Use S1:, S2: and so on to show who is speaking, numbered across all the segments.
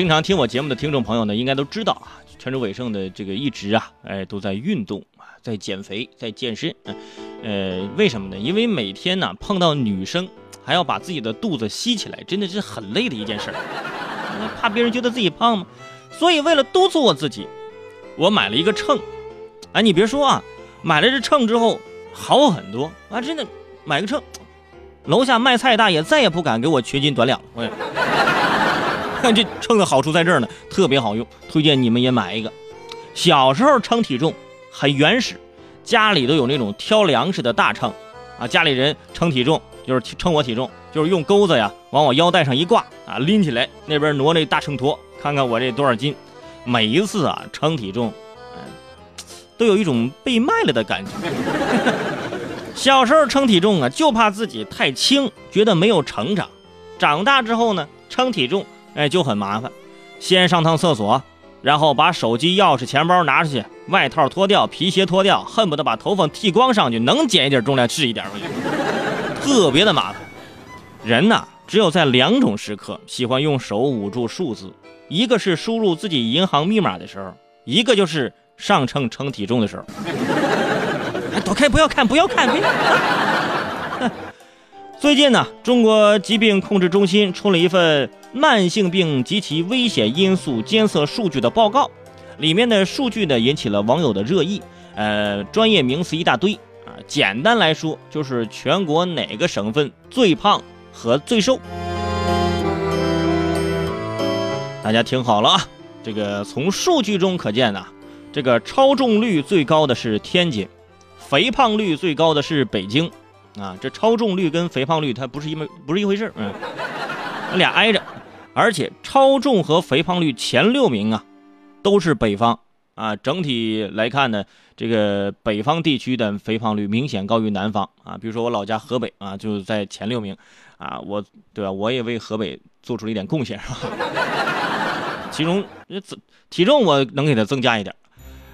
S1: 经常听我节目的听众朋友呢，应该都知道啊，泉州伟胜的这个一直啊，哎，都在运动啊，在减肥，在健身。呃，为什么呢？因为每天呢碰到女生，还要把自己的肚子吸起来，真的是很累的一件事儿。怕别人觉得自己胖吗？所以为了督促我自己，我买了一个秤。哎，你别说啊，买了这秤之后好很多啊！真的，买个秤，楼下卖菜大爷再也不敢给我缺斤短两了。看 这秤的好处在这儿呢，特别好用，推荐你们也买一个。小时候称体重很原始，家里都有那种挑粮食的大秤啊，家里人称体重就是称我体重，就是用钩子呀往我腰带上一挂啊，拎起来那边挪那大秤砣，看看我这多少斤。每一次啊称体重。都有一种被卖了的感觉。小时候称体重啊，就怕自己太轻，觉得没有成长。长大之后呢，称体重，哎，就很麻烦。先上趟厕所，然后把手机、钥匙、钱包拿出去，外套脱掉，皮鞋脱掉，恨不得把头发剃光上去，能减一点重量是一点吧，特别的麻烦。人呐，只有在两种时刻喜欢用手捂住数字，一个是输入自己银行密码的时候，一个就是。上秤称体重的时候，躲开，不要看，不要看，别。最近呢，中国疾病控制中心出了一份慢性病及其危险因素监测数据的报告，里面的数据呢引起了网友的热议。呃，专业名词一大堆啊，简单来说就是全国哪个省份最胖和最瘦。大家听好了啊，这个从数据中可见呢。这个超重率最高的是天津，肥胖率最高的是北京，啊，这超重率跟肥胖率它不是一么不是一回事嗯，俩挨着，而且超重和肥胖率前六名啊，都是北方啊。整体来看呢，这个北方地区的肥胖率明显高于南方啊。比如说我老家河北啊，就在前六名，啊，我对吧？我也为河北做出了一点贡献，是吧？其中体重我能给它增加一点。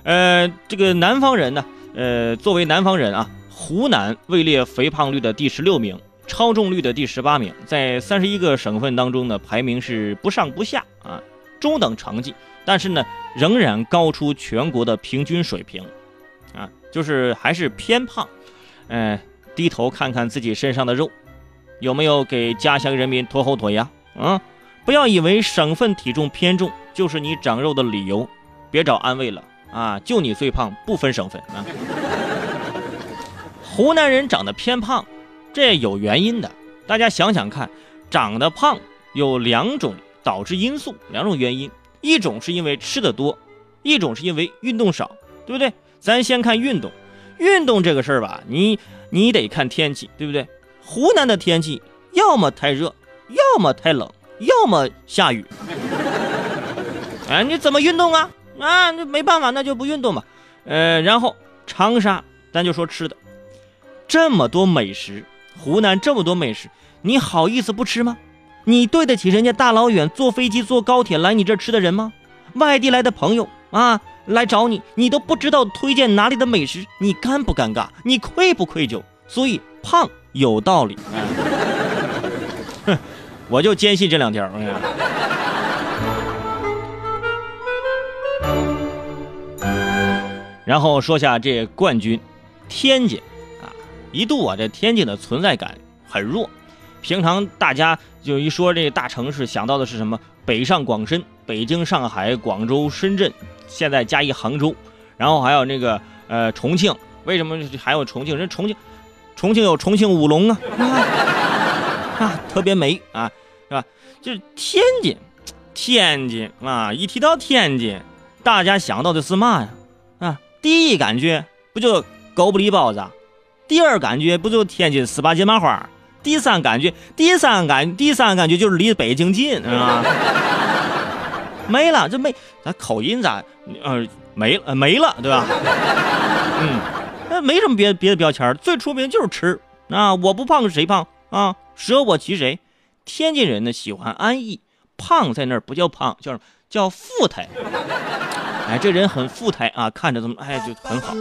S1: 呃，这个南方人呢，呃，作为南方人啊，湖南位列肥胖率的第十六名，超重率的第十八名，在三十一个省份当中呢，排名是不上不下啊，中等成绩，但是呢，仍然高出全国的平均水平，啊，就是还是偏胖。嗯，低头看看自己身上的肉，有没有给家乡人民拖后腿呀？啊，不要以为省份体重偏重就是你长肉的理由，别找安慰了。啊，就你最胖，不分省份啊！湖南人长得偏胖，这有原因的。大家想想看，长得胖有两种导致因素，两种原因，一种是因为吃的多，一种是因为运动少，对不对？咱先看运动，运动这个事儿吧，你你得看天气，对不对？湖南的天气要么太热，要么太冷，要么下雨。哎，你怎么运动啊？啊，那没办法，那就不运动吧。呃，然后长沙，咱就说吃的，这么多美食，湖南这么多美食，你好意思不吃吗？你对得起人家大老远坐飞机、坐高铁来你这吃的人吗？外地来的朋友啊，来找你，你都不知道推荐哪里的美食，你尴不尴尬？你愧不愧疚？所以胖有道理。哼，我就坚信这两条。然后说下这冠军，天津，一度啊这天津的存在感很弱。平常大家就一说这大城市，想到的是什么？北上广深，北京、上海、广州、深圳，现在加一杭州，然后还有那个呃重庆。为什么还有重庆？人重庆，重庆有重庆舞龙啊，啊特别美啊，是吧？就是天津，天津啊，一提到天津，大家想到的是嘛呀？啊第一感觉不就狗不理包子，第二感觉不就天津十八街麻花，第三感觉，第三感，第三感觉就是离北京近，是吧？没了，这没，咱口音咋，呃，没了，没了，对吧？嗯，那没什么别别的标签，最出名就是吃啊！我不胖谁胖啊？舍我其谁？天津人呢喜欢安逸，胖在那儿不叫胖，叫什么？叫富态。哎，这人很富态啊，看着怎么哎就很好。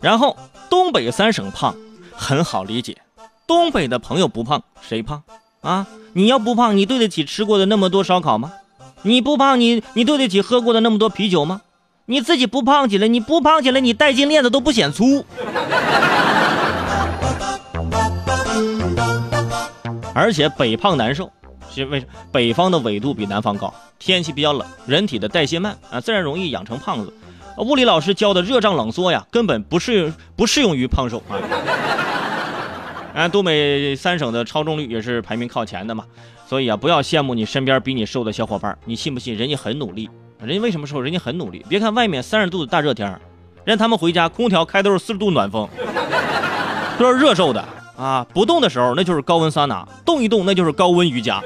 S1: 然后东北三省胖很好理解，东北的朋友不胖谁胖？啊，你要不胖，你对得起吃过的那么多烧烤吗？你不胖，你你对得起喝过的那么多啤酒吗？你自己不胖起来，你不胖起来，你戴金链子都不显粗。而且北胖难受，是为什么北方的纬度比南方高，天气比较冷，人体的代谢慢啊，自然容易养成胖子。物理老师教的热胀冷缩呀，根本不适不适用于胖瘦啊。啊，东北三省的超重率也是排名靠前的嘛，所以啊，不要羡慕你身边比你瘦的小伙伴，你信不信人家很努力？人家为什么瘦？人家很努力。别看外面三十度的大热天，让他们回家空调开都是四十度暖风，都是热瘦的啊！不动的时候那就是高温桑拿，动一动那就是高温瑜伽。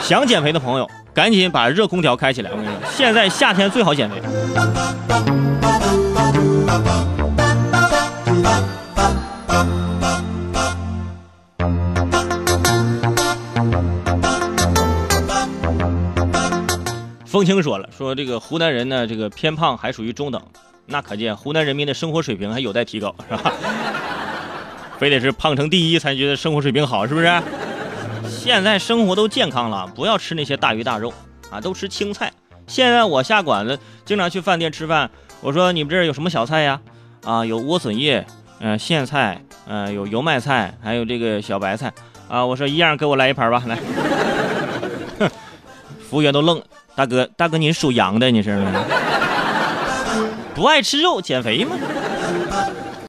S1: 想减肥的朋友，赶紧把热空调开起来！我跟你说，现在夏天最好减肥。风清说了，说这个湖南人呢，这个偏胖还属于中等，那可见湖南人民的生活水平还有待提高，是吧？非得是胖成第一才觉得生活水平好，是不是？现在生活都健康了，不要吃那些大鱼大肉啊，都吃青菜。现在我下馆子，经常去饭店吃饭，我说你们这儿有什么小菜呀？啊，有莴笋叶，嗯，苋菜，嗯，有油麦菜，还有这个小白菜，啊，我说一样给我来一盘吧，来。服务员都愣。大哥，大哥，你属羊的，你是不爱吃肉减肥吗？